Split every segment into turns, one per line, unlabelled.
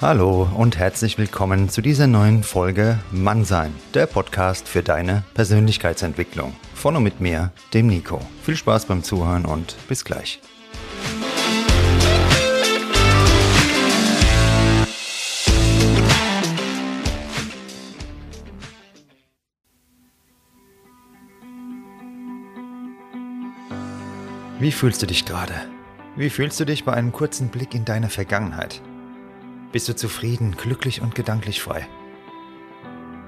Hallo und herzlich willkommen zu dieser neuen Folge Mannsein, der Podcast für deine Persönlichkeitsentwicklung. Von und mit mir, dem Nico. Viel Spaß beim Zuhören und bis gleich. Wie fühlst du dich gerade? Wie fühlst du dich bei einem kurzen Blick in deine Vergangenheit? Bist du zufrieden, glücklich und gedanklich frei?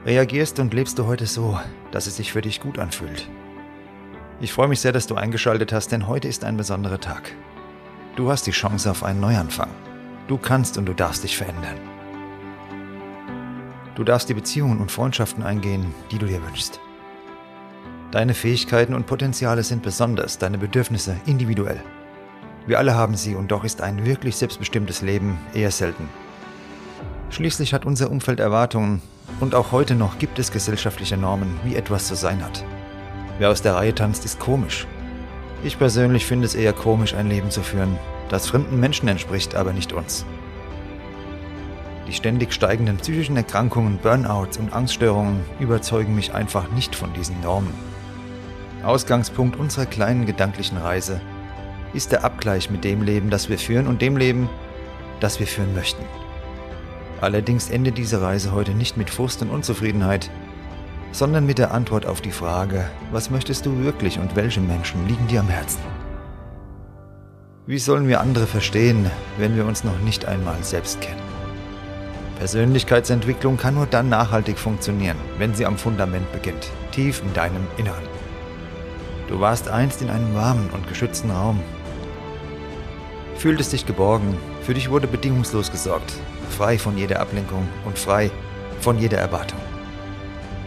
Reagierst und lebst du heute so, dass es sich für dich gut anfühlt? Ich freue mich sehr, dass du eingeschaltet hast, denn heute ist ein besonderer Tag. Du hast die Chance auf einen Neuanfang. Du kannst und du darfst dich verändern. Du darfst die Beziehungen und Freundschaften eingehen, die du dir wünschst. Deine Fähigkeiten und Potenziale sind besonders, deine Bedürfnisse individuell. Wir alle haben sie und doch ist ein wirklich selbstbestimmtes Leben eher selten. Schließlich hat unser Umfeld Erwartungen und auch heute noch gibt es gesellschaftliche Normen, wie etwas zu sein hat. Wer aus der Reihe tanzt, ist komisch. Ich persönlich finde es eher komisch, ein Leben zu führen, das fremden Menschen entspricht, aber nicht uns. Die ständig steigenden psychischen Erkrankungen, Burnouts und Angststörungen überzeugen mich einfach nicht von diesen Normen. Ausgangspunkt unserer kleinen gedanklichen Reise ist der Abgleich mit dem Leben, das wir führen und dem Leben, das wir führen möchten. Allerdings endet diese Reise heute nicht mit Frust und Unzufriedenheit, sondern mit der Antwort auf die Frage, was möchtest du wirklich und welche Menschen liegen dir am Herzen? Wie sollen wir andere verstehen, wenn wir uns noch nicht einmal selbst kennen? Persönlichkeitsentwicklung kann nur dann nachhaltig funktionieren, wenn sie am Fundament beginnt, tief in deinem Inneren. Du warst einst in einem warmen und geschützten Raum. Fühltest dich geborgen, für dich wurde bedingungslos gesorgt, frei von jeder Ablenkung und frei von jeder Erwartung.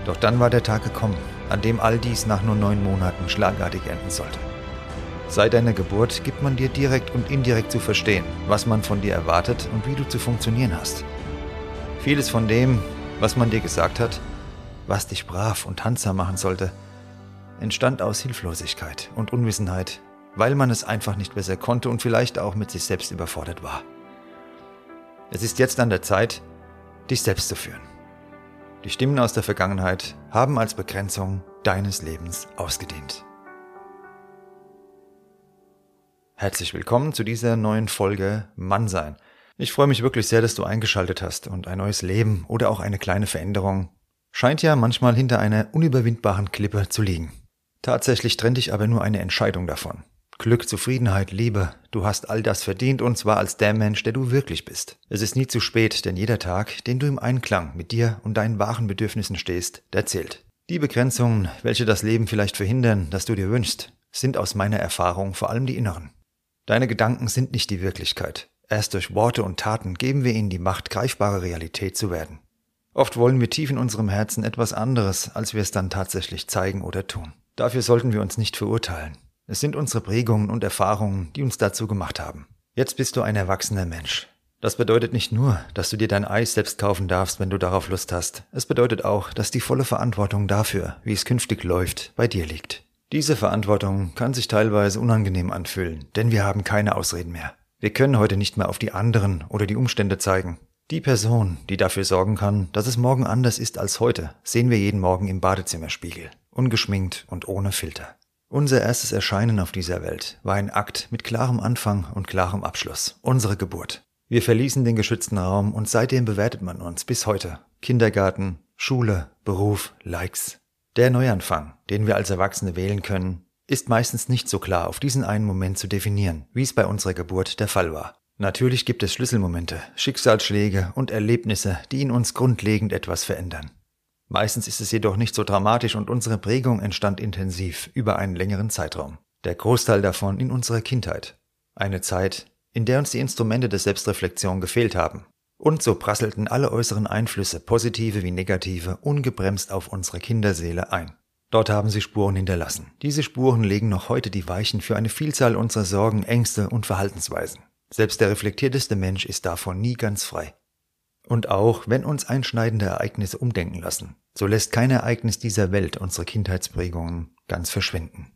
Doch dann war der Tag gekommen, an dem all dies nach nur neun Monaten schlagartig enden sollte. Seit deiner Geburt gibt man dir direkt und indirekt zu verstehen, was man von dir erwartet und wie du zu funktionieren hast. Vieles von dem, was man dir gesagt hat, was dich brav und handsam machen sollte, entstand aus Hilflosigkeit und Unwissenheit, weil man es einfach nicht besser konnte und vielleicht auch mit sich selbst überfordert war. Es ist jetzt an der Zeit, dich selbst zu führen. Die Stimmen aus der Vergangenheit haben als Begrenzung deines Lebens ausgedient. Herzlich willkommen zu dieser neuen Folge Mannsein. Ich freue mich wirklich sehr, dass du eingeschaltet hast und ein neues Leben oder auch eine kleine Veränderung scheint ja manchmal hinter einer unüberwindbaren Klippe zu liegen. Tatsächlich trennt dich aber nur eine Entscheidung davon. Glück, Zufriedenheit, Liebe, du hast all das verdient und zwar als der Mensch, der du wirklich bist. Es ist nie zu spät, denn jeder Tag, den du im Einklang mit dir und deinen wahren Bedürfnissen stehst, der zählt. Die Begrenzungen, welche das Leben vielleicht verhindern, das du dir wünschst, sind aus meiner Erfahrung vor allem die inneren. Deine Gedanken sind nicht die Wirklichkeit. Erst durch Worte und Taten geben wir ihnen die Macht, greifbare Realität zu werden. Oft wollen wir tief in unserem Herzen etwas anderes, als wir es dann tatsächlich zeigen oder tun. Dafür sollten wir uns nicht verurteilen. Es sind unsere Prägungen und Erfahrungen, die uns dazu gemacht haben. Jetzt bist du ein erwachsener Mensch. Das bedeutet nicht nur, dass du dir dein Eis selbst kaufen darfst, wenn du darauf Lust hast. Es bedeutet auch, dass die volle Verantwortung dafür, wie es künftig läuft, bei dir liegt. Diese Verantwortung kann sich teilweise unangenehm anfühlen, denn wir haben keine Ausreden mehr. Wir können heute nicht mehr auf die anderen oder die Umstände zeigen. Die Person, die dafür sorgen kann, dass es morgen anders ist als heute, sehen wir jeden Morgen im Badezimmerspiegel, ungeschminkt und ohne Filter. Unser erstes Erscheinen auf dieser Welt war ein Akt mit klarem Anfang und klarem Abschluss, unsere Geburt. Wir verließen den geschützten Raum und seitdem bewertet man uns bis heute. Kindergarten, Schule, Beruf, Likes. Der Neuanfang, den wir als Erwachsene wählen können, ist meistens nicht so klar auf diesen einen Moment zu definieren, wie es bei unserer Geburt der Fall war. Natürlich gibt es Schlüsselmomente, Schicksalsschläge und Erlebnisse, die in uns grundlegend etwas verändern. Meistens ist es jedoch nicht so dramatisch und unsere Prägung entstand intensiv über einen längeren Zeitraum. Der Großteil davon in unserer Kindheit. Eine Zeit, in der uns die Instrumente der Selbstreflexion gefehlt haben. Und so prasselten alle äußeren Einflüsse, positive wie negative, ungebremst auf unsere Kinderseele ein. Dort haben sie Spuren hinterlassen. Diese Spuren legen noch heute die Weichen für eine Vielzahl unserer Sorgen, Ängste und Verhaltensweisen. Selbst der reflektierteste Mensch ist davon nie ganz frei. Und auch wenn uns einschneidende Ereignisse umdenken lassen, so lässt kein Ereignis dieser Welt unsere Kindheitsprägungen ganz verschwinden.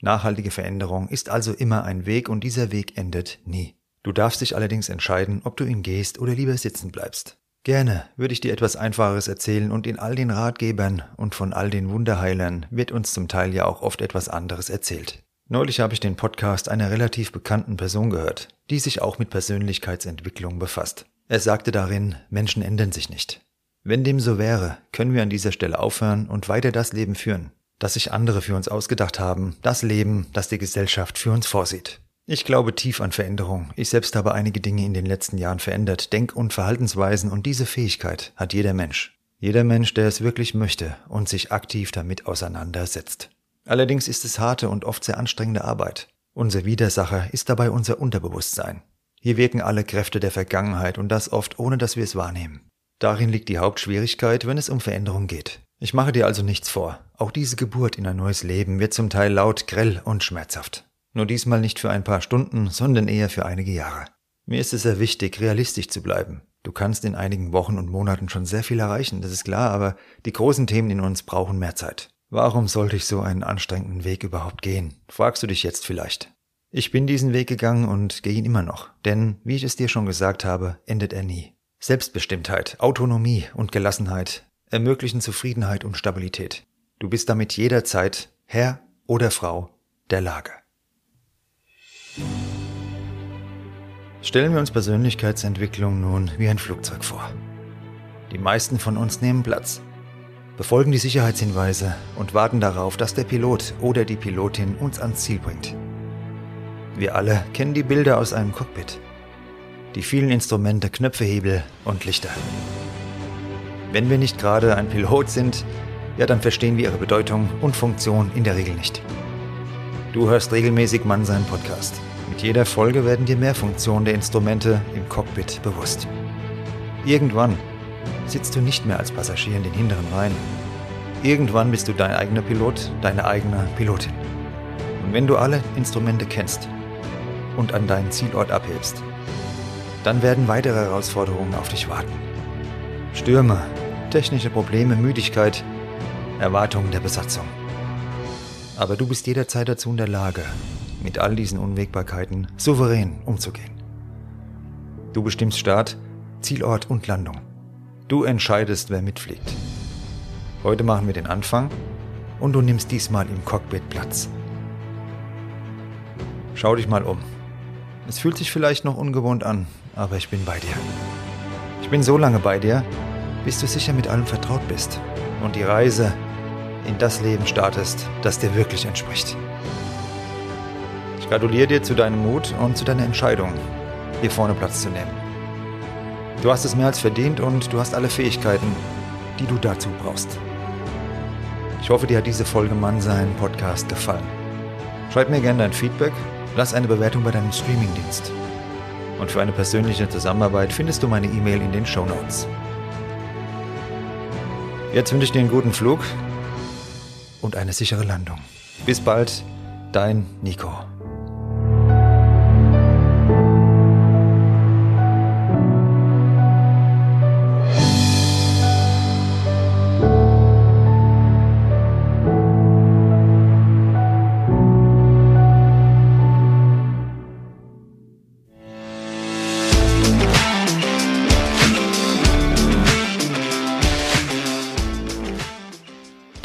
Nachhaltige Veränderung ist also immer ein Weg und dieser Weg endet nie. Du darfst dich allerdings entscheiden, ob du ihn gehst oder lieber sitzen bleibst. Gerne würde ich dir etwas Einfacheres erzählen und in all den Ratgebern und von all den Wunderheilern wird uns zum Teil ja auch oft etwas anderes erzählt. Neulich habe ich den Podcast einer relativ bekannten Person gehört, die sich auch mit Persönlichkeitsentwicklung befasst. Er sagte darin, Menschen ändern sich nicht. Wenn dem so wäre, können wir an dieser Stelle aufhören und weiter das Leben führen, das sich andere für uns ausgedacht haben, das Leben, das die Gesellschaft für uns vorsieht. Ich glaube tief an Veränderung. Ich selbst habe einige Dinge in den letzten Jahren verändert, Denk- und Verhaltensweisen und diese Fähigkeit hat jeder Mensch. Jeder Mensch, der es wirklich möchte und sich aktiv damit auseinandersetzt. Allerdings ist es harte und oft sehr anstrengende Arbeit. Unser Widersacher ist dabei unser Unterbewusstsein. Hier wirken alle Kräfte der Vergangenheit und das oft ohne dass wir es wahrnehmen. Darin liegt die Hauptschwierigkeit, wenn es um Veränderung geht. Ich mache dir also nichts vor. Auch diese Geburt in ein neues Leben wird zum Teil laut, grell und schmerzhaft. Nur diesmal nicht für ein paar Stunden, sondern eher für einige Jahre. Mir ist es sehr wichtig, realistisch zu bleiben. Du kannst in einigen Wochen und Monaten schon sehr viel erreichen, das ist klar, aber die großen Themen in uns brauchen mehr Zeit. Warum sollte ich so einen anstrengenden Weg überhaupt gehen? Fragst du dich jetzt vielleicht. Ich bin diesen Weg gegangen und gehe ihn immer noch, denn, wie ich es dir schon gesagt habe, endet er nie. Selbstbestimmtheit, Autonomie und Gelassenheit ermöglichen Zufriedenheit und Stabilität. Du bist damit jederzeit Herr oder Frau der Lage. Stellen wir uns Persönlichkeitsentwicklung nun wie ein Flugzeug vor. Die meisten von uns nehmen Platz, befolgen die Sicherheitshinweise und warten darauf, dass der Pilot oder die Pilotin uns ans Ziel bringt. Wir alle kennen die Bilder aus einem Cockpit. Die vielen Instrumente, Knöpfe, Hebel und Lichter. Wenn wir nicht gerade ein Pilot sind, ja, dann verstehen wir ihre Bedeutung und Funktion in der Regel nicht. Du hörst regelmäßig Mann seinen Podcast. Mit jeder Folge werden dir mehr Funktionen der Instrumente im Cockpit bewusst. Irgendwann sitzt du nicht mehr als Passagier in den hinteren Reihen. Irgendwann bist du dein eigener Pilot, deine eigene Pilotin. Und wenn du alle Instrumente kennst, und an deinen Zielort abhebst. Dann werden weitere Herausforderungen auf dich warten. Stürme, technische Probleme, Müdigkeit, Erwartungen der Besatzung. Aber du bist jederzeit dazu in der Lage, mit all diesen Unwägbarkeiten souverän umzugehen. Du bestimmst Start, Zielort und Landung. Du entscheidest, wer mitfliegt. Heute machen wir den Anfang und du nimmst diesmal im Cockpit Platz. Schau dich mal um. Es fühlt sich vielleicht noch ungewohnt an, aber ich bin bei dir. Ich bin so lange bei dir, bis du sicher mit allem vertraut bist und die Reise in das Leben startest, das dir wirklich entspricht. Ich gratuliere dir zu deinem Mut und zu deiner Entscheidung, hier vorne Platz zu nehmen. Du hast es mehr als verdient und du hast alle Fähigkeiten, die du dazu brauchst. Ich hoffe, dir hat diese Folge Mann sein Podcast gefallen. Schreib mir gerne dein Feedback Lass eine Bewertung bei deinem Streamingdienst. Und für eine persönliche Zusammenarbeit findest du meine E-Mail in den Show Notes. Jetzt wünsche ich dir einen guten Flug und eine sichere Landung. Bis bald, dein Nico.